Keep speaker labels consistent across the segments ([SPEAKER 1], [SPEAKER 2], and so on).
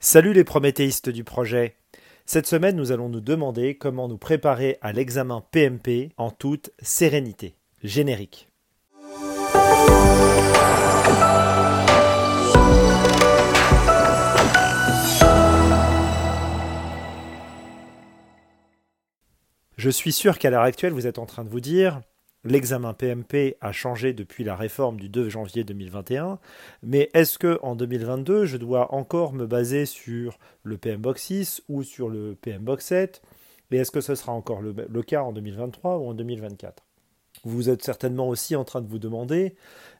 [SPEAKER 1] Salut les prométhéistes du projet. Cette semaine, nous allons nous demander comment nous préparer à l'examen PMP en toute sérénité. Générique. Je suis sûr qu'à l'heure actuelle, vous êtes en train de vous dire L'examen PMP a changé depuis la réforme du 2 janvier 2021, mais est-ce que en 2022, je dois encore me baser sur le PMBOK 6 ou sur le PMBOK 7 Et est-ce que ce sera encore le, cas en 2023 ou en 2024 Vous êtes certainement aussi en train de vous demander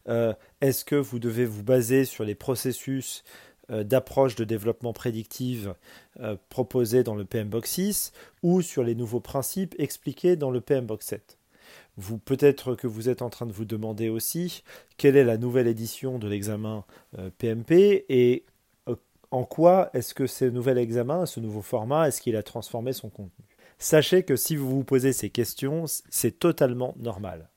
[SPEAKER 1] euh, est-ce que vous devez vous baser sur les processus euh, d'approche de développement prédictive euh, proposés dans le PMBOK 6 ou sur les nouveaux principes expliqués dans le PMBOK 7 vous peut-être que vous êtes en train de vous demander aussi quelle est la nouvelle édition de l'examen PMP euh, et euh, en quoi est-ce que ce nouvel examen, ce nouveau format, est-ce qu'il a transformé son contenu? Sachez que si vous vous posez ces questions, c'est totalement normal.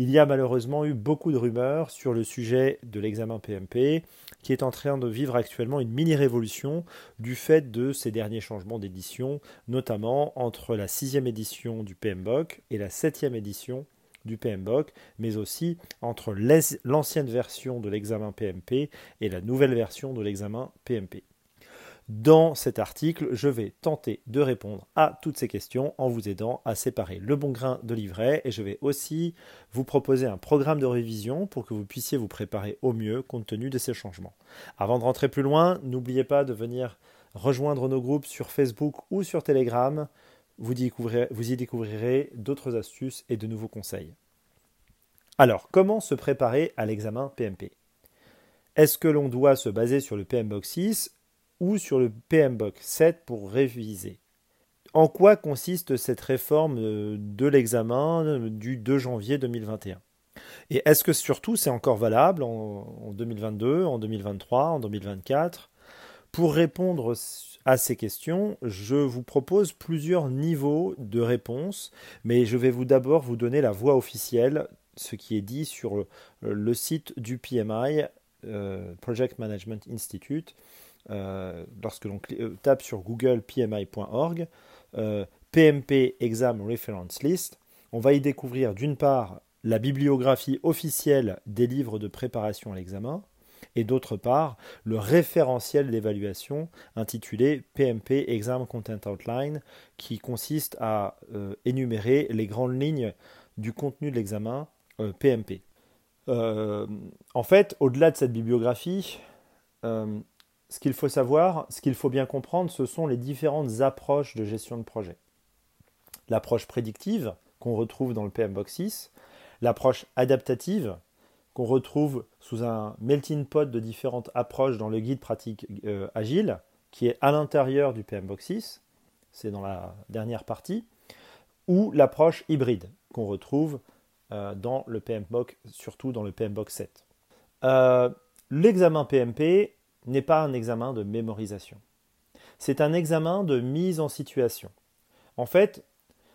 [SPEAKER 1] Il y a malheureusement eu beaucoup de rumeurs sur le sujet de l'examen PMP, qui est en train de vivre actuellement une mini-révolution du fait de ces derniers changements d'édition, notamment entre la sixième édition du PMBOK et la septième édition du PMBOK, mais aussi entre l'ancienne version de l'examen PMP et la nouvelle version de l'examen PMP. Dans cet article, je vais tenter de répondre à toutes ces questions en vous aidant à séparer le bon grain de l'ivraie et je vais aussi vous proposer un programme de révision pour que vous puissiez vous préparer au mieux compte tenu de ces changements. Avant de rentrer plus loin, n'oubliez pas de venir rejoindre nos groupes sur Facebook ou sur Telegram. Vous y découvrirez, d'autres astuces et de nouveaux conseils. Alors, comment se préparer à l'examen PMP Est-ce que l'on doit se baser sur le PMBOK 6 ou sur le PMBOK 7 pour réviser. En quoi consiste cette réforme euh, de l'examen euh, du 2 janvier 2021 Et est-ce que surtout c'est encore valable en 2022, en 2023, en 2024 Pour répondre à ces questions, je vous propose plusieurs niveaux de réponse, mais je vais vous d'abord vous donner la voix officielle, ce qui est dit sur le site du PMI, euh, Project Management Institute, lorsque l'on euh, tape sur Google PMI.org, PMP euh, Exam Reference List, on va y découvrir d'une part la bibliographie officielle des livres de préparation à l'examen, et d'autre part le référentiel d'évaluation intitulé PMP Exam Content Outline, qui consiste à énumérer les grandes lignes du contenu de l'examen PMP. en fait, au-delà de cette bibliographie, ce qu'il faut savoir, ce qu'il faut bien comprendre, ce sont les différentes approches de gestion de projet. L'approche prédictive, qu'on retrouve dans le PMBOK 6, l'approche adaptative, qu'on retrouve sous un melting pot de différentes approches dans le guide pratique euh, agile, qui est à l'intérieur du PMBOK 6, c'est dans la dernière partie, ou l'approche hybride, qu'on retrouve euh, dans le PMBOK, surtout dans le PMBOK 7. Euh, l'examen PMP n'est pas un examen de mémorisation. C'est un examen de mise en situation. En fait,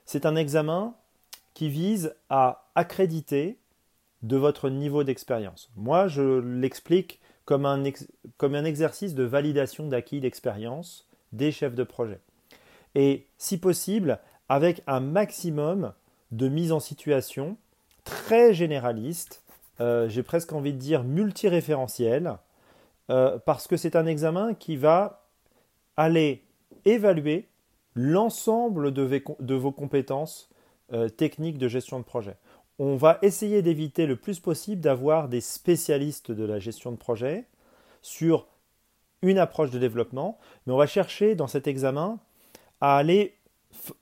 [SPEAKER 1] c'est un examen qui vise à accréditer de votre niveau d'expérience. Moi, je l'explique comme un, exercice de validation d'acquis d'expérience des chefs de projet. Et si possible, avec un maximum de mise en situation très généraliste, euh, j'ai presque envie de dire multiréférentiel, euh, parce que c'est un examen qui va aller évaluer l'ensemble de, vos compétences euh, techniques de gestion de projet. On va essayer d'éviter le plus possible d'avoir des spécialistes de la gestion de projet sur une approche de développement, mais on va chercher dans cet examen à aller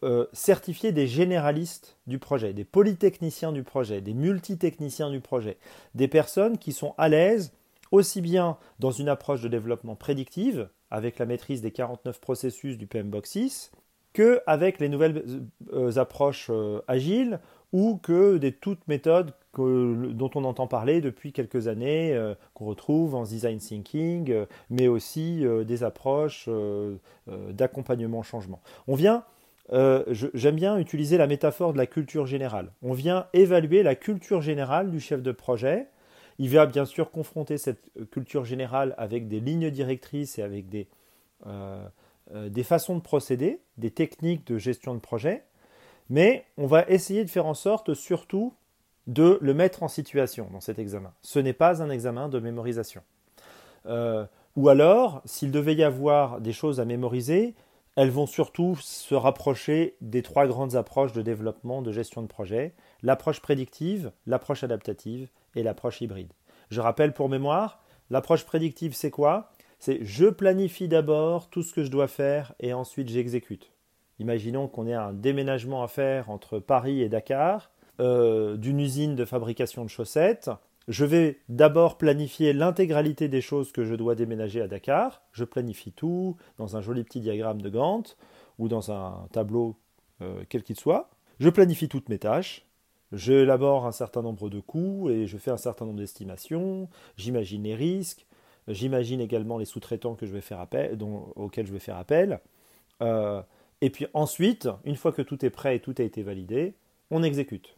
[SPEAKER 1] euh, certifier des généralistes du projet, des polytechniciens du projet, des multitechniciens du projet, des personnes qui sont à l'aise aussi bien dans une approche de développement prédictive, avec la maîtrise des 49 processus du PMBOK 6, qu'avec les nouvelles euh, approches euh, agiles ou que des toutes méthodes dont on entend parler depuis quelques années, euh, qu'on retrouve en design thinking, mais aussi des approches d'accompagnement changement. On vient, j'aime bien utiliser la métaphore de la culture générale. On vient évaluer la culture générale du chef de projet il va bien sûr confronter cette culture générale avec des lignes directrices et avec des, des façons de procéder, des techniques de gestion de projet, mais on va essayer de faire en sorte surtout de le mettre en situation dans cet examen. Ce n'est pas un examen de mémorisation. ou alors, s'il devait y avoir des choses à mémoriser, elles vont surtout se rapprocher des trois grandes approches de développement de gestion de projet, l'approche prédictive, l'approche adaptative et l'approche hybride. Je rappelle pour mémoire, l'approche prédictive c'est quoi? C'est je planifie d'abord tout ce que je dois faire et ensuite j'exécute. Imaginons qu'on ait un déménagement à faire entre Paris et Dakar, euh, d'une usine de fabrication de chaussettes. Je vais d'abord planifier l'intégralité des choses que je dois déménager à Dakar. Je planifie tout dans un joli petit diagramme de Gantt ou dans un tableau euh, quel qu'il soit. Je planifie toutes mes tâches. J'élabore un certain nombre de coûts et je fais un certain nombre d'estimations. J'imagine les risques. J'imagine également les sous-traitants auxquels je vais faire appel. Euh, et puis ensuite, une fois que tout est prêt et tout a été validé, on exécute.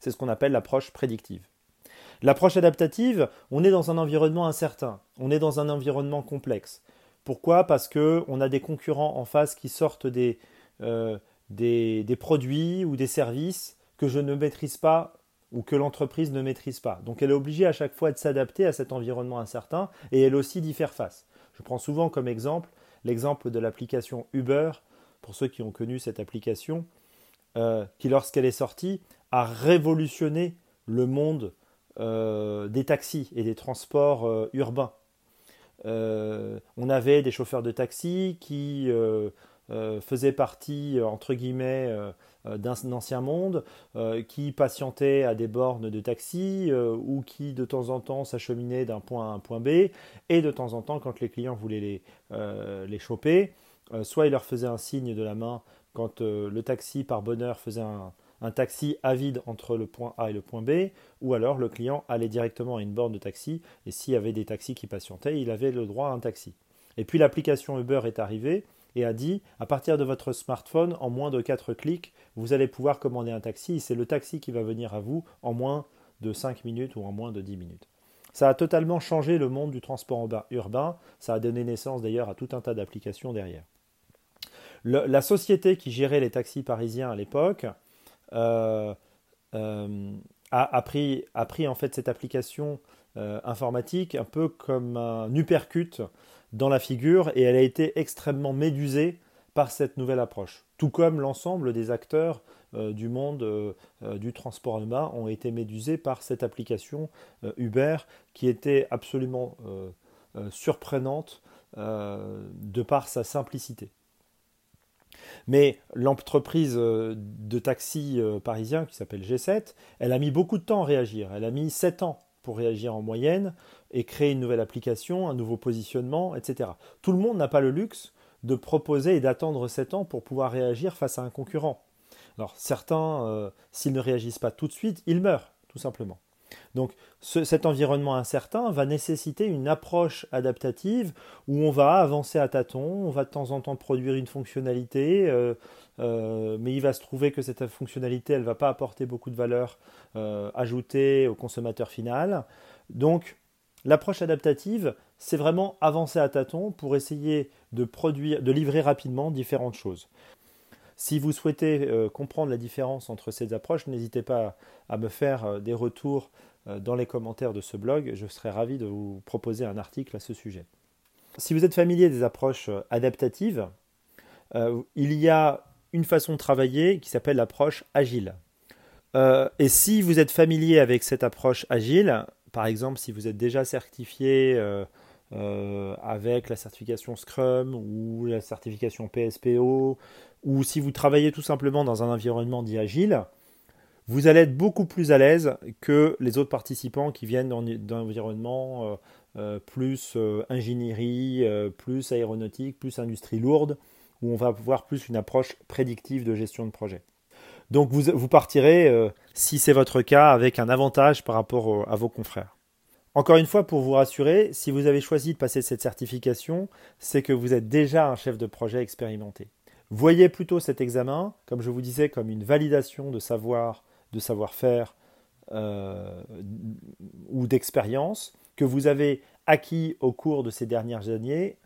[SPEAKER 1] C'est ce qu'on appelle l'approche prédictive. L'approche adaptative, on est dans un environnement incertain, on est dans un environnement complexe. Pourquoi? Parce qu'on a des concurrents en face qui sortent euh, des, des, produits ou des services que je ne maîtrise pas ou que l'entreprise ne maîtrise pas. Donc elle est obligée à chaque fois de s'adapter à cet environnement incertain et elle aussi d'y faire face. Je prends souvent comme exemple l'exemple de l'application Uber, pour ceux qui ont connu cette application, euh, qui lorsqu'elle est sortie a révolutionné le monde euh, des taxis et des transports euh, urbains. On avait des chauffeurs de taxi qui faisaient partie, entre guillemets, d'un ancien monde, qui patientaient à des bornes de taxi ou qui de temps en temps s'acheminaient d'un point à un point B, et de temps en temps, quand les clients voulaient les, les choper, soit ils leur faisaient un signe de la main quand le taxi, par bonheur, faisait un, un taxi avide entre le point A et le point B, ou alors le client allait directement à une borne de taxi, et s'il y avait des taxis qui patientaient, il avait le droit à un taxi. Et puis l'application Uber est arrivée et a dit, à partir de votre smartphone, en moins de 4 clics, vous allez pouvoir commander un taxi, c'est le taxi qui va venir à vous en moins de 5 minutes ou en moins de 10 minutes. Ça a totalement changé le monde du transport urbain, ça a donné naissance d'ailleurs à tout un tas d'applications derrière. la société qui gérait les taxis parisiens à l'époque euh, euh, a, pris, en fait cette application euh, informatique un peu comme un uppercut dans la figure et elle a été extrêmement médusée par cette nouvelle approche. Tout comme l'ensemble des acteurs du monde du transport urbain ont été médusés par cette application Uber qui était absolument surprenante de par sa simplicité. Mais l'entreprise euh, de taxi euh, parisien qui s'appelle G7, elle a mis beaucoup de temps à réagir. Elle a mis 7 ans pour réagir en moyenne et créer une nouvelle application, un nouveau positionnement, etc. Tout le monde n'a pas le luxe de proposer et d'attendre 7 ans pour pouvoir réagir face à un concurrent. Alors certains, euh, s'ils ne réagissent pas tout de suite, ils meurent, tout simplement. Donc cet environnement incertain va nécessiter une approche adaptative où on va avancer à tâtons, on va de temps en temps produire une fonctionnalité, euh, euh, mais il va se trouver que cette fonctionnalité, elle ne va pas apporter beaucoup de valeur ajoutée au consommateur final. Donc l'approche adaptative, c'est vraiment avancer à tâtons pour essayer de, produire, de livrer rapidement différentes choses. Si vous souhaitez comprendre la différence entre ces approches, n'hésitez pas à me faire des retours euh, dans les commentaires de ce blog. Je serais ravi de vous proposer un article à ce sujet. Si vous êtes familier des approches euh, adaptatives, euh, il y a une façon de travailler qui s'appelle l'approche agile. et si vous êtes familier avec cette approche agile, par exemple si vous êtes déjà certifié avec la certification Scrum ou la certification PSPO, ou si vous travaillez tout simplement dans un environnement dit agile, vous allez être beaucoup plus à l'aise que les autres participants qui viennent d'un environnement euh, euh, plus euh, ingénierie, plus aéronautique, plus industrie lourde, où on va avoir plus une approche prédictive de gestion de projet. Donc vous, vous partirez, si c'est votre cas, avec un avantage par rapport à vos confrères. Encore une fois, pour vous rassurer, si vous avez choisi de passer cette certification, c'est que vous êtes déjà un chef de projet expérimenté. Voyez plutôt cet examen, comme je vous disais, comme une validation de savoir de savoir-faire euh, ou d'expérience que vous avez acquis au cours de ces dernières années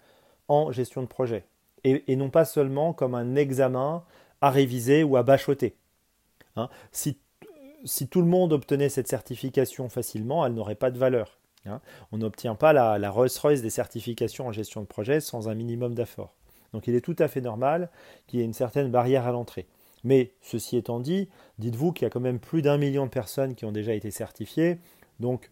[SPEAKER 1] en gestion de projet, et, non pas seulement comme un examen à réviser ou à bachoter. Hein. si, tout le monde obtenait cette certification facilement, elle n'aurait pas de valeur. Hein. On n'obtient pas la, la Rolls-Royce des certifications en gestion de projet sans un minimum d'effort. Donc il est tout à fait normal qu'il y ait une certaine barrière à l'entrée. Mais ceci étant dit, dites-vous qu'il y a quand même plus d'un million de personnes qui ont déjà été certifiées, donc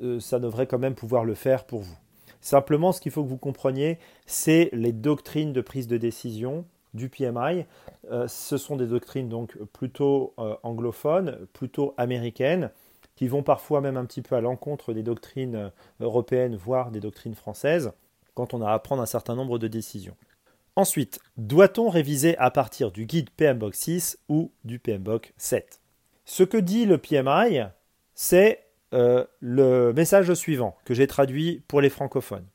[SPEAKER 1] euh, ça devrait quand même pouvoir le faire pour vous. Simplement, ce qu'il faut que vous compreniez, c'est les doctrines de prise de décision du PMI. Euh, ce sont des doctrines donc plutôt euh, anglophones, plutôt américaines, qui vont parfois même un petit peu à l'encontre des doctrines européennes, voire des doctrines françaises, quand on a à prendre un certain nombre de décisions. Ensuite, doit-on réviser à partir du guide PMBOK 6 ou du PMBOK 7 Ce que dit le PMI, c'est euh, le message suivant que j'ai traduit pour les francophones.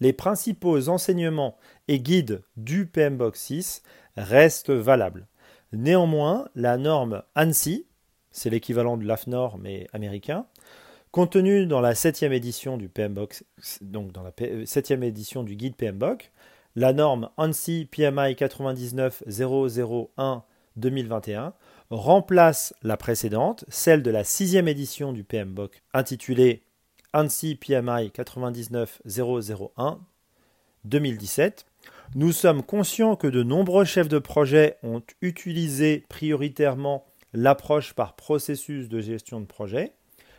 [SPEAKER 1] Les principaux enseignements et guides du PMBOK 6 restent valables. Néanmoins, la norme ANSI, c'est l'équivalent de l'AFNOR mais américain, contenue dans la septième édition du PMBOK, donc dans la septième édition du guide PMBOK, la norme ANSI PMI 99001 2021 remplace la précédente, celle de la sixième édition du PMBOK, intitulée ANSI PMI 99001 2017. Nous sommes conscients que de nombreux chefs de projet ont utilisé prioritairement l'approche par processus de gestion de projet,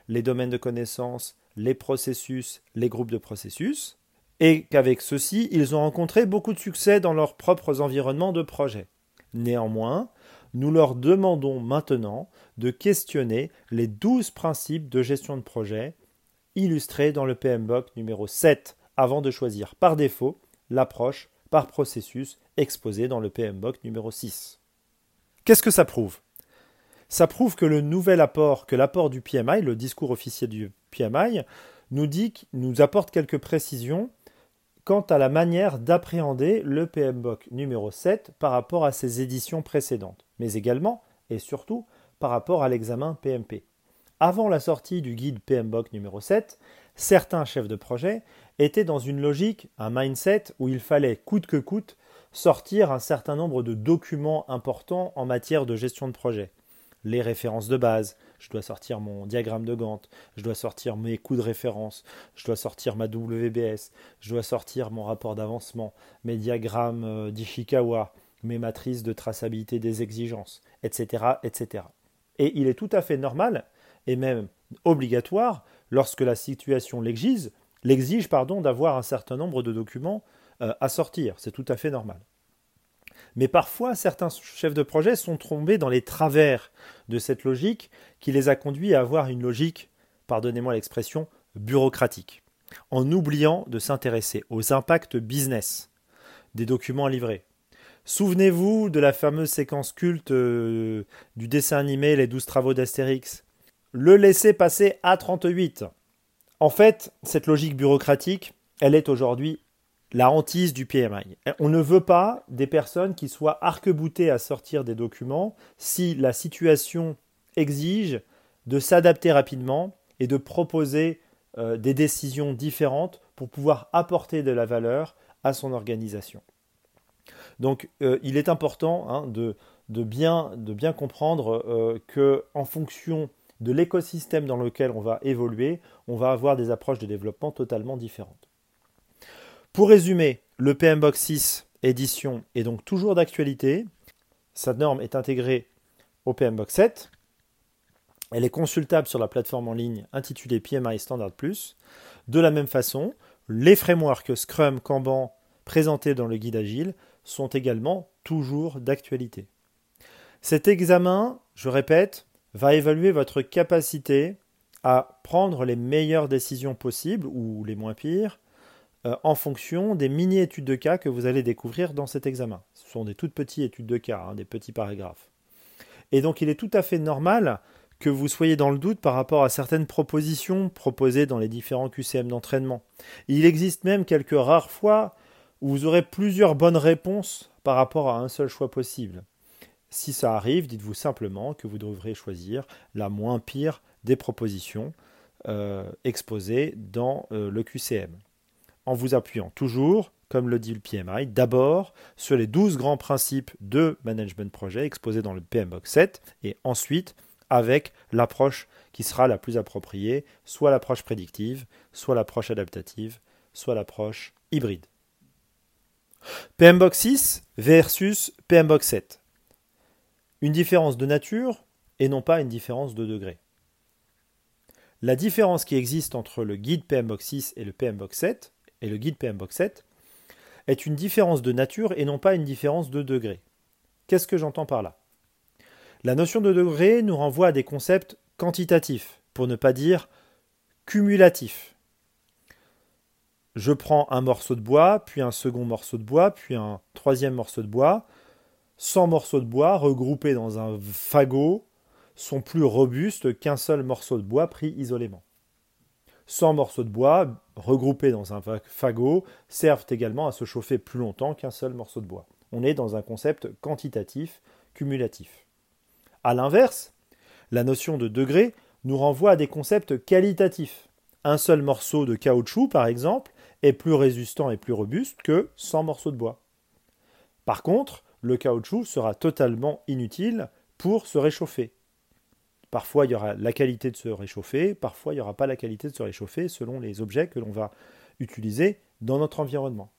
[SPEAKER 1] les domaines de connaissances, les processus, les groupes de processus et qu'avec ceci, ils ont rencontré beaucoup de succès dans leurs propres environnements de projet. Néanmoins, nous leur demandons maintenant de questionner les 12 principes de gestion de projet illustrés dans le PMBOK numéro 7 avant de choisir par défaut l'approche par processus exposée dans le PMBOK numéro 6. Qu'est-ce que ça prouve? Ça prouve que le nouvel apport, que l'apport du PMI, le discours officiel du PMI, nous dit, nous apporte quelques précisions quant à la manière d'appréhender le PMBOK numéro 7 par rapport à ses éditions précédentes, mais également et surtout par rapport à l'examen PMP. Avant la sortie du guide PMBOK numéro 7, certains chefs de projet étaient dans une logique, un mindset où il fallait coûte que coûte sortir un certain nombre de documents importants en matière de gestion de projet. Les références de base, je dois sortir mon diagramme de Gantt, je dois sortir mes coûts de référence, je dois sortir ma WBS, je dois sortir mon rapport d'avancement, mes diagrammes euh, d'Ishikawa, mes matrices de traçabilité des exigences, etc., etc. Et il est tout à fait normal, et même obligatoire, lorsque la situation l'exige, l'exige pardon, d'avoir un certain nombre de documents euh, à sortir. C'est tout à fait normal. Mais parfois, certains chefs de projet sont tombés dans les travers de cette logique qui les a conduits à avoir une logique, pardonnez-moi l'expression, bureaucratique, en oubliant de s'intéresser aux impacts business des documents livrés. Souvenez-vous de la fameuse séquence culte euh, du dessin animé Les douze travaux d'Astérix. Le laisser passer à 38. En fait, cette logique bureaucratique, elle est aujourd'hui la hantise du PMI. On ne veut pas des personnes qui soient arc-boutées à sortir des documents si la situation exige de s'adapter rapidement et de proposer euh, des décisions différentes pour pouvoir apporter de la valeur à son organisation. Donc euh, il est important hein, de, bien, comprendre euh, que en fonction de l'écosystème dans lequel on va évoluer, on va avoir des approches de développement totalement différentes. Pour résumer, le PMBOK 6 édition est donc toujours d'actualité. Sa norme est intégrée au PMBOK 7. Elle est consultable sur la plateforme en ligne intitulée PMI Standard Plus. De la même façon, les frameworks Scrum, Kanban présentés dans le guide Agile sont également toujours d'actualité. Cet examen, je répète, va évaluer votre capacité à prendre les meilleures décisions possibles ou les moins pires euh, en fonction des mini-études de cas que vous allez découvrir dans cet examen. Ce sont des toutes petites études de cas, hein, des petits paragraphes. Et donc il est tout à fait normal que vous soyez dans le doute par rapport à certaines propositions proposées dans les différents QCM d'entraînement. Il existe même quelques rares fois où vous aurez plusieurs bonnes réponses par rapport à un seul choix possible. Si ça arrive, dites-vous simplement que vous devrez choisir la moins pire des propositions euh, exposées dans euh, le QCM. en vous appuyant toujours, comme le dit le PMI, d'abord sur les 12 grands principes de management projet exposés dans le PMBOK 7 et ensuite avec l'approche qui sera la plus appropriée, soit l'approche prédictive, soit l'approche adaptative, soit l'approche hybride. PMBOK 6 versus PMBOK 7. Une différence de nature et non pas une différence de degré. La différence qui existe entre le guide PMBOK 6 et le PMBOK 7 et le guide PMBOK 7 est une différence de nature et non pas une différence de degré. Qu'est-ce que j'entends par là? La notion de degré nous renvoie à des concepts quantitatifs, pour ne pas dire cumulatifs. Je prends un morceau de bois, puis un second morceau de bois, puis un troisième morceau de bois. 100 morceaux de bois regroupés dans un fagot sont plus robustes qu'un seul morceau de bois pris isolément. 100 morceaux de bois regroupés dans un fagot servent également à se chauffer plus longtemps qu'un seul morceau de bois. On est dans un concept quantitatif, cumulatif. A l'inverse, la notion de degré nous renvoie à des concepts qualitatifs. Un seul morceau de caoutchouc, par exemple, est plus résistant et plus robuste que 100 morceaux de bois. Par contre, le caoutchouc sera totalement inutile pour se réchauffer. Parfois, il y aura la qualité de se réchauffer, parfois, il n'y aura pas la qualité de se réchauffer selon les objets que l'on va utiliser dans notre environnement.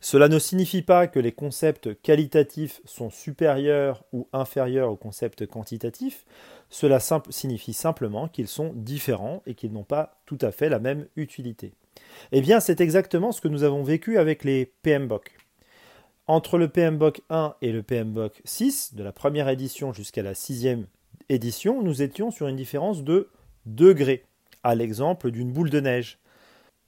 [SPEAKER 1] Cela ne signifie pas que les concepts qualitatifs sont supérieurs ou inférieurs aux concepts quantitatifs, cela signifie simplement qu'ils sont différents et qu'ils n'ont pas tout à fait la même utilité. Eh bien, c'est exactement ce que nous avons vécu avec les PMBOK. Entre le PMBOK 1 et le PMBOK 6, de la première édition jusqu'à la sixième édition, nous étions sur une différence de degrés, à l'exemple d'une boule de neige.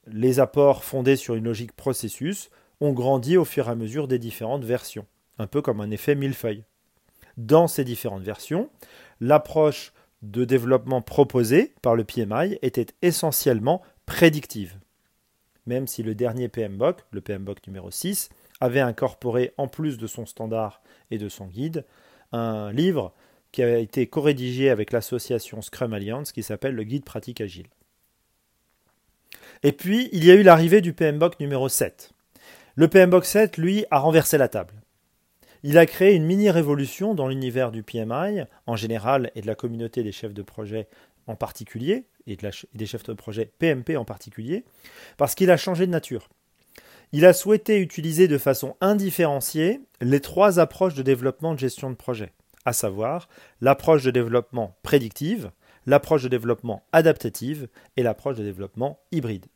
[SPEAKER 1] Les apports fondés sur une logique processus ont grandi au fur et à mesure des différentes versions, un peu comme un effet millefeuille. Dans ces différentes versions, l'approche de développement proposée par le PMI était essentiellement prédictive. Même si le dernier PMBOK, le PMBOK numéro 6, avait incorporé en plus de son standard et de son guide un livre qui a été co-rédigé avec l'association Scrum Alliance qui s'appelle le Guide pratique agile. Et puis, il y a eu l'arrivée du PMBOK numéro 7. Le PMBOK 7, lui, a renversé la table. Il a créé une mini-révolution dans l'univers du PMI en général et de la communauté des chefs de projet en particulier, et, des chefs de projet PMP en particulier, parce qu'il a changé de nature. Il a souhaité utiliser de façon indifférenciée les trois approches de développement de gestion de projet à savoir l'approche de développement prédictive, l'approche de développement adaptative et l'approche de développement hybride.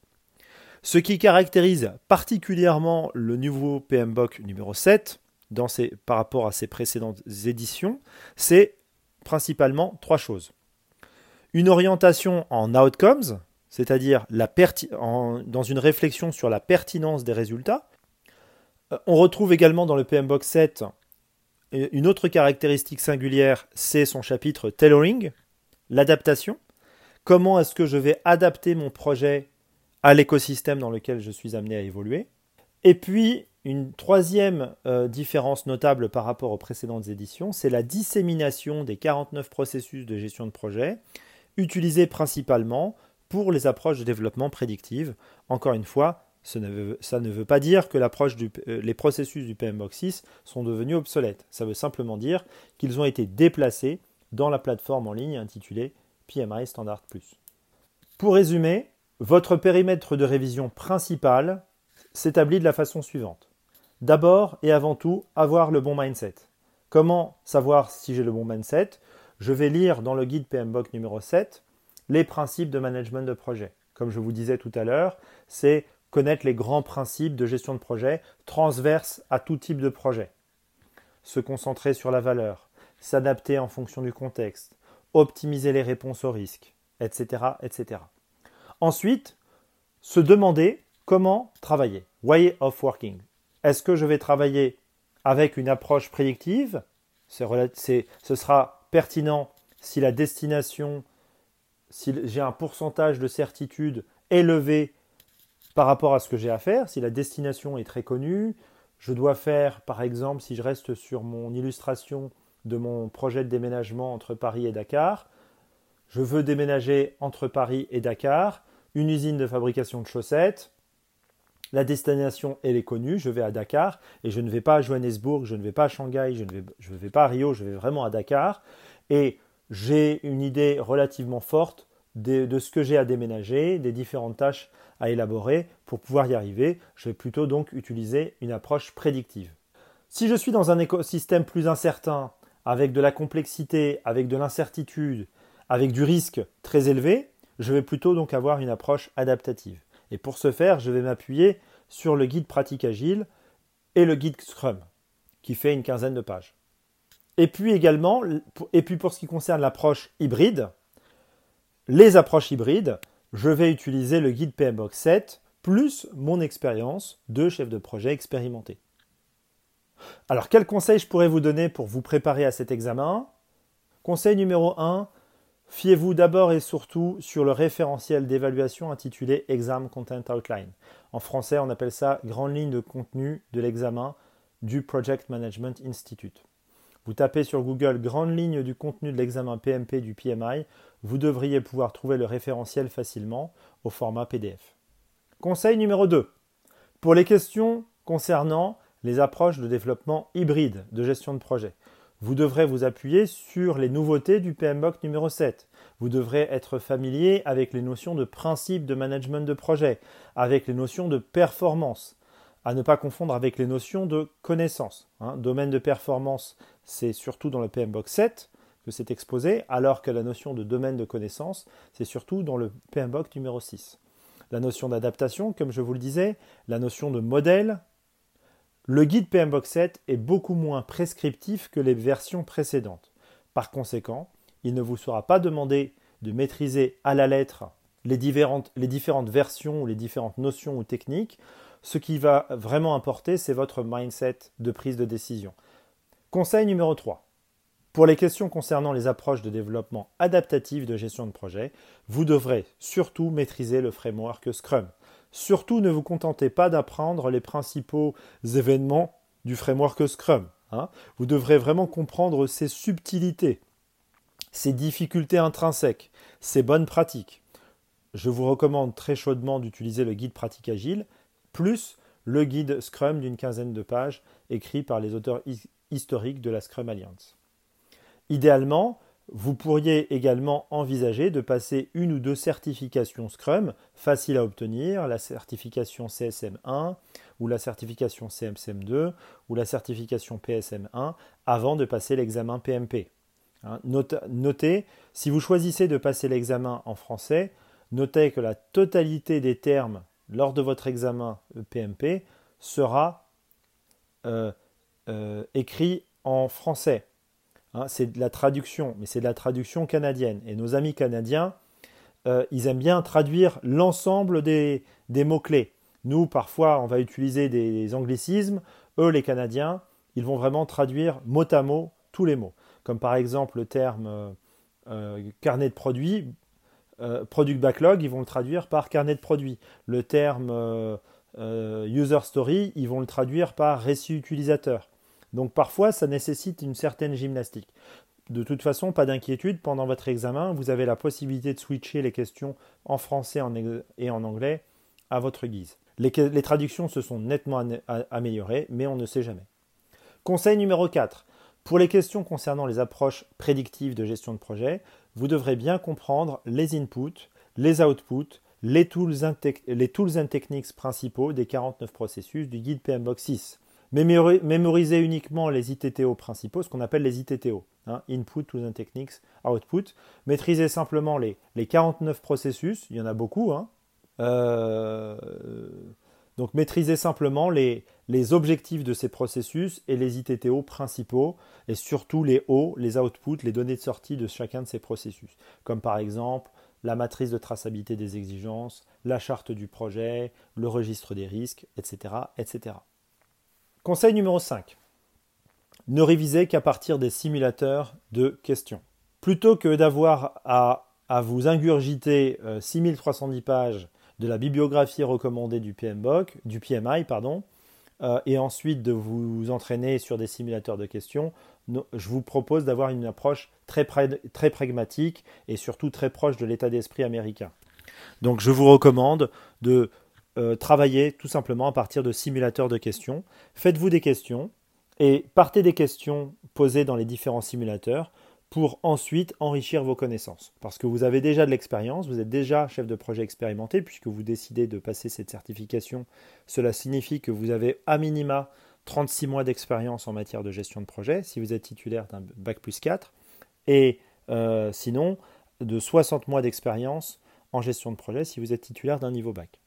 [SPEAKER 1] Ce qui caractérise particulièrement le nouveau PMBOK numéro 7 par rapport à ses précédentes éditions, c'est principalement trois choses. Une orientation en outcomes, c'est-à-dire dans une réflexion sur la pertinence des résultats. Euh, on retrouve également dans le PMBOK 7 une autre caractéristique singulière, c'est son chapitre tailoring, l'adaptation. Comment est-ce que je vais adapter mon projet à l'écosystème dans lequel je suis amené à évoluer? Et puis, une troisième euh, différence notable par rapport aux précédentes éditions, c'est la dissémination des 49 processus de gestion de projet, utilisés principalement pour les approches de développement prédictive. Encore une fois, ça ne, veut, pas dire que euh, les processus du PMBOK 6 sont devenus obsolètes. Ça veut simplement dire qu'ils ont été déplacés dans la plateforme en ligne intitulée PMI Standard Plus. Pour résumer, votre périmètre de révision principal s'établit de la façon suivante. D'abord et avant tout, avoir le bon mindset. Comment savoir si j'ai le bon mindset? Je vais lire dans le guide PMBOK numéro 7 les principes de management de projet. Comme je vous disais tout à l'heure, c'est connaître les grands principes de gestion de projet transverses à tout type de projet. Se concentrer sur la valeur, s'adapter en fonction du contexte, optimiser les réponses aux risques, etc. etc. Ensuite, se demander comment travailler. Way of working. Est-ce que je vais travailler avec une approche prédictive? Ce sera pertinent si la destination, si j'ai un pourcentage de certitude élevé par rapport à ce que j'ai à faire, si la destination est très connue, je dois faire, par exemple, si je reste sur mon illustration de mon projet de déménagement entre Paris et Dakar, je veux déménager entre Paris et Dakar, une usine de fabrication de chaussettes, La destination, elle est connue, je vais à Dakar et je ne vais pas à Johannesburg, je ne vais pas à Shanghai, je ne vais, pas à Rio, je vais vraiment à Dakar. Et j'ai une idée relativement forte de, ce que j'ai à déménager, des différentes tâches à élaborer pour pouvoir y arriver. Je vais plutôt donc utiliser une approche prédictive. Si je suis dans un écosystème plus incertain, avec de la complexité, avec de l'incertitude, avec du risque très élevé, je vais plutôt donc avoir une approche adaptative. Et pour ce faire, je vais m'appuyer sur le guide pratique agile et le guide Scrum, qui fait une quinzaine de pages. Et puis également, et puis pour ce qui concerne l'approche hybride, les approches hybrides, je vais utiliser le guide PMBOK 7 plus mon expérience de chef de projet expérimenté. Alors, quels conseils je pourrais vous donner pour vous préparer à cet examen? Conseil numéro 1, Fiez-vous d'abord et surtout sur le référentiel d'évaluation intitulé Exam Content Outline. En français, on appelle ça Grande ligne de contenu de l'examen du Project Management Institute. Vous tapez sur Google Grande ligne du contenu de l'examen PMP du PMI, vous devriez pouvoir trouver le référentiel facilement au format PDF. Conseil numéro 2. Pour les questions concernant les approches de développement hybride de gestion de projet vous devrez vous appuyer sur les nouveautés du PMBOK numéro 7. Vous devrez être familier avec les notions de principe de management de projet, avec les notions de performance, à ne pas confondre avec les notions de connaissance. Hein. Domaine de performance, c'est surtout dans le PMBOK 7 que c'est exposé, alors que la notion de domaine de connaissance, c'est surtout dans le PMBOK numéro 6. La notion d'adaptation, comme je vous le disais, la notion de modèle, le guide PMBOK 7 est beaucoup moins prescriptif que les versions précédentes. Par conséquent, il ne vous sera pas demandé de maîtriser à la lettre les différentes, les différentes versions ou les différentes notions ou techniques. Ce qui va vraiment importer, c'est votre mindset de prise de décision. Conseil numéro 3. Pour les questions concernant les approches de développement adaptatif de gestion de projet, vous devrez surtout maîtriser le framework Scrum. Surtout, ne vous contentez pas d'apprendre les principaux événements du framework Scrum. Hein. Vous devrez vraiment comprendre ses subtilités, ses difficultés intrinsèques, ses bonnes pratiques. Je vous recommande très chaudement d'utiliser le guide pratique agile, plus le guide Scrum d'une quinzaine de pages écrit par les auteurs historiques de la Scrum Alliance. Idéalement, vous pourriez également envisager de passer une ou deux certifications Scrum faciles à obtenir, la certification CSM1 ou la certification CMCM2 ou la certification PSM1 avant de passer l'examen PMP. Hein, notez, si vous choisissez de passer l'examen en français, notez que la totalité des termes lors de votre examen PMP sera euh, euh, écrit en français. Hein, c'est de la traduction, mais c'est de la traduction canadienne. Et nos amis canadiens, euh, ils aiment bien traduire l'ensemble des, mots-clés. Nous, parfois, on va utiliser des anglicismes. Eux, les Canadiens, ils vont vraiment traduire mot à mot tous les mots. Comme par exemple le terme carnet de produits, product backlog, ils vont le traduire par carnet de produits. Le terme user story, ils vont le traduire par récit utilisateur. Donc parfois, ça nécessite une certaine gymnastique. De toute façon, pas d'inquiétude, pendant votre examen, vous avez la possibilité de switcher les questions en français et en anglais à votre guise. Les, traductions se sont nettement améliorées, mais on ne sait jamais. Conseil numéro 4. Pour les questions concernant les approches prédictives de gestion de projet, vous devrez bien comprendre les inputs, les outputs, les tools, les tools and techniques principaux des 49 processus du guide PMBOK 6 mémoriser uniquement les ITTO principaux, ce qu'on appelle les ITTO, hein, Input, Tools and Techniques, Output. Maîtriser simplement les, les 49 processus, il y en a beaucoup. Hein. Euh, donc maîtriser simplement les, objectifs de ces processus et les ITTO principaux, et surtout les O, les outputs, les données de sortie de chacun de ces processus, comme par exemple la matrice de traçabilité des exigences, la charte du projet, le registre des risques, etc. etc. Conseil numéro 5. Ne révisez qu'à partir des simulateurs de questions. Plutôt que d'avoir à, vous ingurgiter 6310 euh, pages de la bibliographie recommandée du PMBOK, du PMI, euh, et ensuite de vous entraîner sur des simulateurs de questions, je vous propose d'avoir une approche très, très pragmatique et surtout très proche de l'état d'esprit américain. Donc je vous recommande de euh, travailler tout simplement à partir de simulateurs de questions. Faites-vous des questions et partez des questions posées dans les différents simulateurs pour ensuite enrichir vos connaissances. Parce que vous avez déjà de l'expérience, vous êtes déjà chef de projet expérimenté, puisque vous décidez de passer cette certification. Cela signifie que vous avez à minima 36 mois d'expérience en matière de gestion de projet, si vous êtes titulaire d'un bac plus 4, et euh, sinon de 60 mois d'expérience en gestion de projet si vous êtes titulaire d'un niveau bac.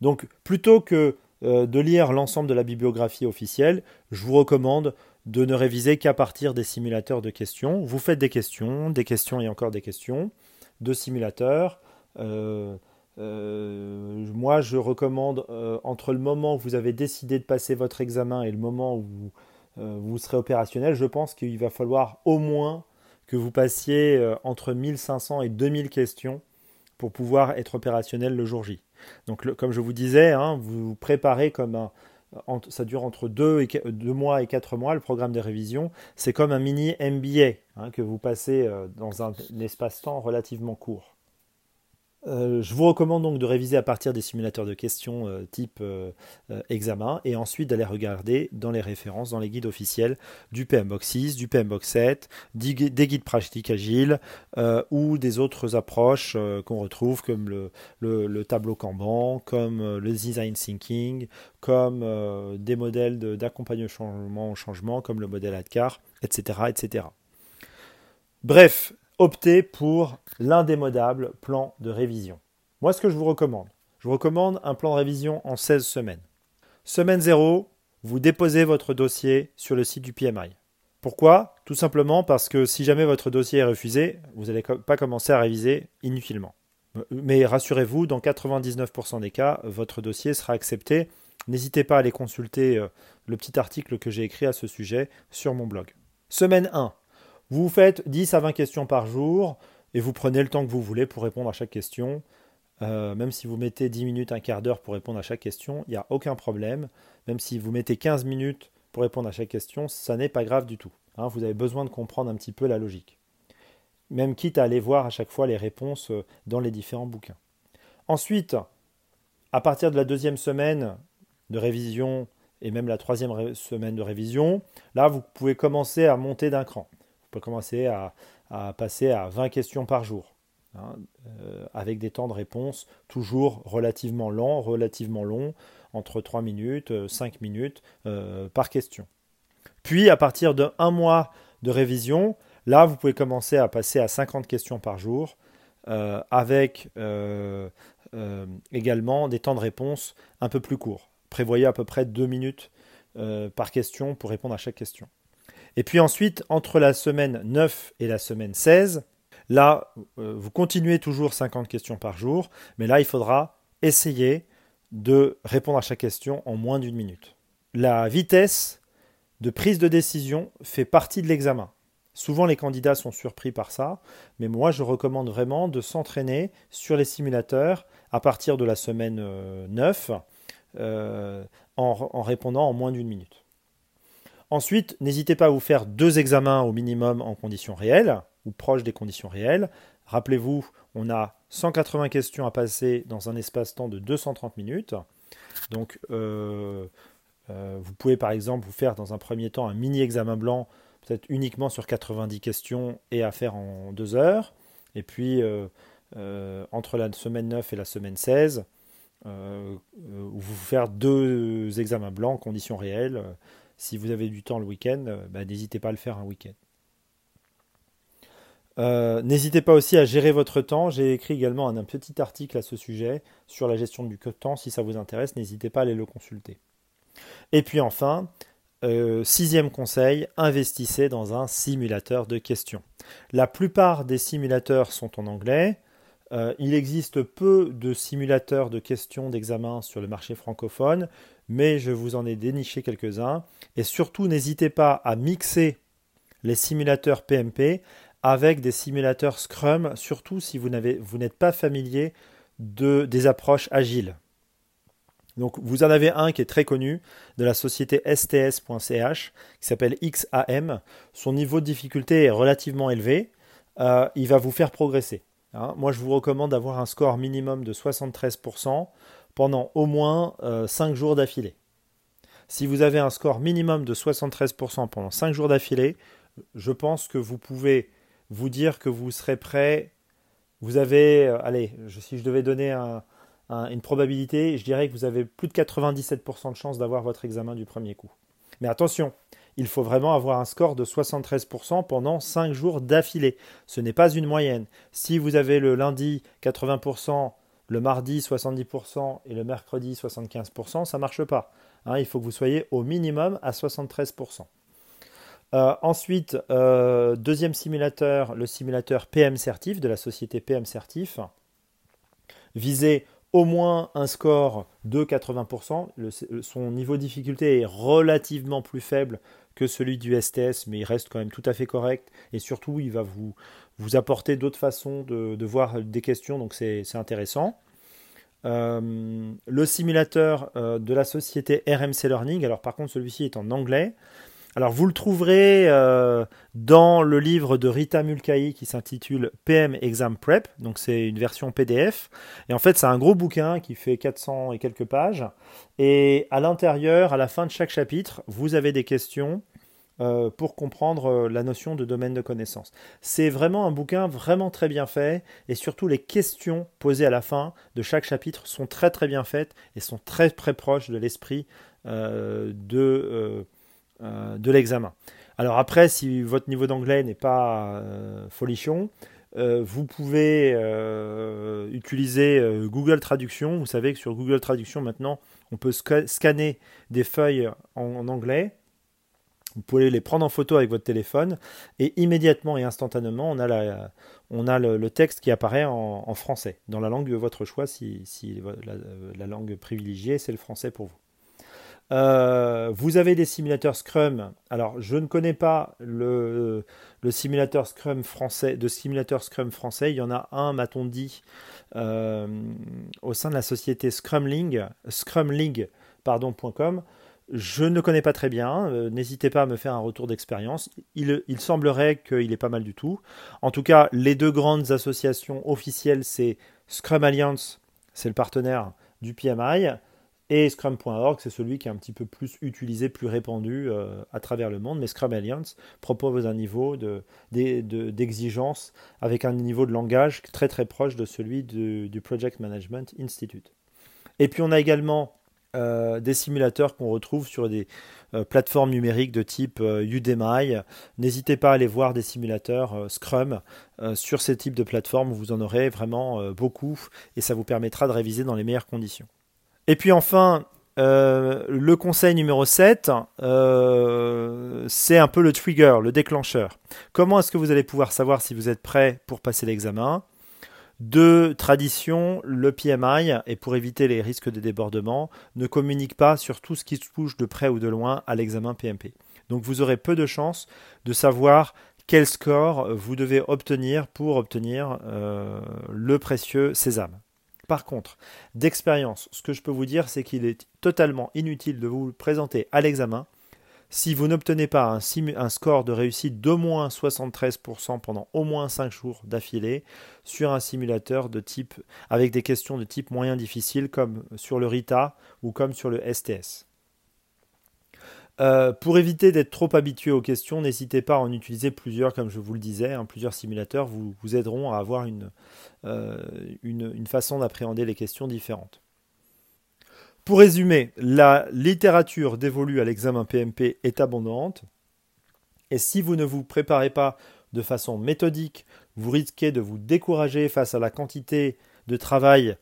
[SPEAKER 1] Donc plutôt que euh, de lire l'ensemble de la bibliographie officielle, je vous recommande de ne réviser qu'à partir des simulateurs de questions. Vous faites des questions, des questions et encore des questions, de simulateurs. Euh, euh, moi, je recommande entre le moment où vous avez décidé de passer votre examen et le moment où vous serez opérationnel, je pense qu'il va falloir au moins que vous passiez entre 1500 et 2000 questions pour pouvoir être opérationnel le jour J. Donc, comme je vous disais, hein, vous vous préparez comme un. Ça dure entre 2 mois et 4 mois, le programme de révision. C'est comme un mini MBA hein, que vous passez euh, dans un espace-temps relativement court. Euh, je vous recommande donc de réviser à partir des simulateurs de questions euh, type euh, examen et ensuite d'aller regarder dans les références, dans les guides officiels du PMBOK 6, du PMBOK 7, des guides pratiques agiles ou des autres approches qu'on retrouve comme le, le, tableau Kanban, comme le design thinking, comme des modèles d'accompagnement au changement comme le modèle ADCAR, etc. etc. Bref, optez pour l'indémodable plan de révision. Moi, ce que je vous recommande, je vous recommande un plan de révision en 16 semaines. Semaine 0, vous déposez votre dossier sur le site du PMI. Pourquoi? Tout simplement parce que si jamais votre dossier est refusé, vous n'allez pas commencer à réviser inutilement. Mais rassurez-vous, dans 99% des cas, votre dossier sera accepté. N'hésitez pas à aller consulter euh, le petit article que j'ai écrit à ce sujet sur mon blog. Semaine 1, vous faites 10 à 20 questions par jour et vous prenez le temps que vous voulez pour répondre à chaque question. Euh, même si vous mettez 10 minutes, un quart d'heure pour répondre à chaque question, il n'y a aucun problème. Même si vous mettez 15 minutes pour répondre à chaque question, ça n'est pas grave du tout. Hein. vous avez besoin de comprendre un petit peu la logique. Même quitte à aller voir à chaque fois les réponses euh, dans les différents bouquins. Ensuite, à partir de la deuxième semaine de révision et même la troisième semaine de révision, là, vous pouvez commencer à monter d'un cran peut commencer à, passer à 20 questions par jour, hein, euh, avec des temps de réponse toujours relativement lents, relativement longs, entre 3 minutes, 5 euh, minutes euh, par question. Puis à partir de un mois de révision, là vous pouvez commencer à passer à 50 questions par jour, avec également des temps de réponse un peu plus courts. Prévoyez à peu près 2 minutes par question pour répondre à chaque question. Et puis ensuite, entre la semaine 9 et la semaine 16, là, euh, vous continuez toujours 50 questions par jour, mais là, il faudra essayer de répondre à chaque question en moins d'une minute. La vitesse de prise de décision fait partie de l'examen. Souvent, les candidats sont surpris par ça, mais moi, je recommande vraiment de s'entraîner sur les simulateurs à partir de la semaine 9 euh, euh, en répondant en moins d'une minute. Ensuite, n'hésitez pas à vous faire deux examens au minimum en conditions réelles ou proches des conditions réelles. Rappelez-vous, on a 180 questions à passer dans un espace-temps de 230 minutes. Donc, euh, euh, vous pouvez par exemple vous faire dans un premier temps un mini-examen blanc, peut-être uniquement sur 90 questions et à faire en deux heures. Et puis, euh, entre la semaine 9 et la semaine 16, vous faire deux examens blancs en conditions réelles si vous avez du temps le week-end, euh, bah, n'hésitez pas à le faire un week-end. Euh, n'hésitez pas aussi à gérer votre temps. J'ai écrit également un, petit article à ce sujet sur la gestion du temps. Si ça vous intéresse, n'hésitez pas à aller le consulter. Et puis enfin, euh, sixième conseil, investissez dans un simulateur de questions. La plupart des simulateurs sont en anglais. il existe peu de simulateurs de questions d'examen sur le marché francophone mais je vous en ai déniché quelques-uns. Et surtout, n'hésitez pas à mixer les simulateurs PMP avec des simulateurs Scrum, surtout si vous n'êtes pas familier de, des approches agiles. Donc vous en avez un qui est très connu de la société sts.ch qui s'appelle XAM. Son niveau de difficulté est relativement élevé. Euh, il va vous faire progresser. Hein. Moi je vous recommande d'avoir un score minimum de 73% pendant au moins 5 jours d'affilée. Si vous avez un score minimum de 73% pendant 5 jours d'affilée, je pense que vous pouvez vous dire que vous serez prêt. Vous avez, allez, si je devais donner une probabilité, je dirais que vous avez plus de 97% de chance d'avoir votre examen du premier coup. Mais attention, il faut vraiment avoir un score de 73% pendant 5 jours d'affilée. Ce n'est pas une moyenne. Si vous avez le lundi 80%, le mardi 70% et le mercredi 75%, ça ne marche pas. Hein, il faut que vous soyez au minimum à 73%. Euh, ensuite, euh, deuxième simulateur, le simulateur PM Certif de la société PM Certif. Visez au moins un score de 80%. son niveau de difficulté est relativement plus faible que celui du STS, mais il reste quand même tout à fait correct. Et surtout, il va vous, vous apporter d'autres façons de, voir des questions, donc c'est intéressant. Euh, le simulateur euh, de la société RMC Learning, alors par contre celui-ci est en anglais, alors vous le trouverez euh, dans le livre de Rita Mulcahy qui s'intitule PM Exam Prep, donc c'est une version PDF. Et en fait c'est un gros bouquin qui fait 400 et quelques pages. Et à l'intérieur, à la fin de chaque chapitre, vous avez des questions euh, pour comprendre euh, la notion de domaine de connaissance. C'est vraiment un bouquin vraiment très bien fait et surtout les questions posées à la fin de chaque chapitre sont très très bien faites et sont très très proches de l'esprit de euh, de l'examen. Alors après, si votre niveau d'anglais n'est pas folichon, vous pouvez utiliser Google Traduction. Vous savez que sur Google Traduction, maintenant, on peut scanner des feuilles en, anglais. Vous pouvez les prendre en photo avec votre téléphone et immédiatement et instantanément, on a, le, texte qui apparaît en, français, dans la langue de votre choix, si, la langue privilégiée, c'est le français pour vous. Euh, vous avez des simulateurs Scrum. Alors, je ne connais pas le, simulateur Scrum français, de simulateur Scrum français. Il y en a un, m'a-t-on dit, euh, au sein de la société Scrumling, scrumling.com. Je ne connais pas très bien. Euh, n'hésitez pas à me faire un retour d'expérience. Il, semblerait qu'il est pas mal du tout. En tout cas, les deux grandes associations officielles, c'est Scrum Alliance, c'est le partenaire du PMI, et Scrum.org, c'est celui qui est un petit peu plus utilisé, plus répandu euh, à travers le monde. Mais Scrum Alliance propose un niveau d'exigence de, avec un niveau de langage très très proche de celui du, Project Management Institute. Et puis on a également euh, des simulateurs qu'on retrouve sur des euh, plateformes numériques de type Udemy. N'hésitez pas à aller voir des simulateurs Scrum sur ces types de plateformes. Vous en aurez vraiment beaucoup et ça vous permettra de réviser dans les meilleures conditions. Et puis enfin, euh, le conseil numéro 7, euh, c'est un peu le trigger, le déclencheur. Comment est-ce que vous allez pouvoir savoir si vous êtes prêt pour passer l'examen? De tradition, le PMI, et pour éviter les risques de débordement, ne communique pas sur tout ce qui se touche de près ou de loin à l'examen PMP. Donc vous aurez peu de chances de savoir quel score vous devez obtenir pour obtenir euh, le précieux sésame. Par contre, d'expérience, ce que je peux vous dire, c'est qu'il est totalement inutile de vous présenter à l'examen si vous n'obtenez pas un, score de réussite d'au moins 73% pendant au moins 5 jours d'affilée sur un simulateur de type avec des questions de type moyen difficile comme sur le RITA ou comme sur le STS. Euh, pour éviter d'être trop habitué aux questions, n'hésitez pas à en utiliser plusieurs, comme je vous le disais. Hein, plusieurs simulateurs vous, aideront à avoir euh, une, une, façon d'appréhender les questions différentes. Pour résumer, la littérature dévolue à l'examen PMP est abondante. Et si vous ne vous préparez pas de façon méthodique, vous risquez de vous décourager face à la quantité de travail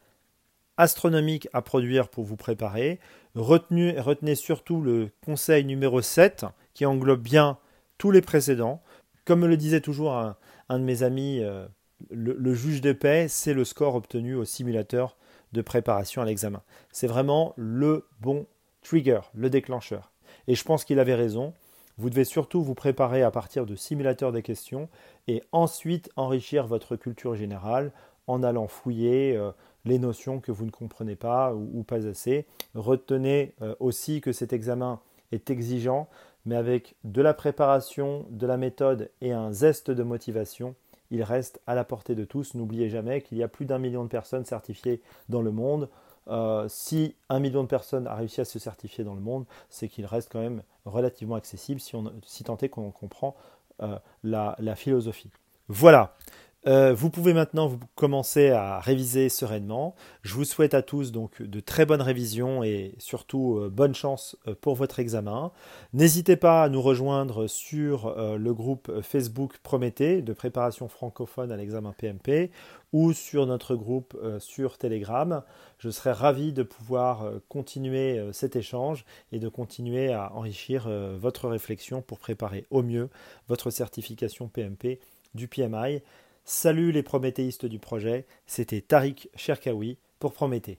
[SPEAKER 1] astronomique à produire pour vous préparer. Retenez, surtout le conseil numéro 7 qui englobe bien tous les précédents. Comme me le disait toujours un, de mes amis, euh, le, juge de paix, c'est le score obtenu au simulateur de préparation à l'examen. C'est vraiment le bon trigger, le déclencheur. Et je pense qu'il avait raison. Vous devez surtout vous préparer à partir de simulateurs des questions et ensuite enrichir votre culture générale en allant fouiller euh, les notions que vous ne comprenez pas ou, pas assez. Retenez euh, aussi que cet examen est exigeant, mais avec de la préparation, de la méthode et un zeste de motivation, il reste à la portée de tous. N'oubliez jamais qu'il y a plus d'un million de personnes certifiées dans le monde. si un million de personnes a réussi à se certifier dans le monde, c'est qu'il reste quand même relativement accessible si, on, si tant est qu'on comprend la, la philosophie. Voilà. Euh, vous pouvez maintenant vous commencer à réviser sereinement. Je vous souhaite à tous donc de très bonnes révisions et surtout euh, bonne chance euh, pour votre examen. N'hésitez pas à nous rejoindre sur le groupe Facebook Prométhée de préparation francophone à l'examen PMP ou sur notre groupe sur Telegram. Je serai ravi de pouvoir continuer cet échange et de continuer à enrichir votre réflexion pour préparer au mieux votre certification PMP du PMI. Salut les prométhéistes du projet, c'était Tariq Cherkaoui pour Prométhée.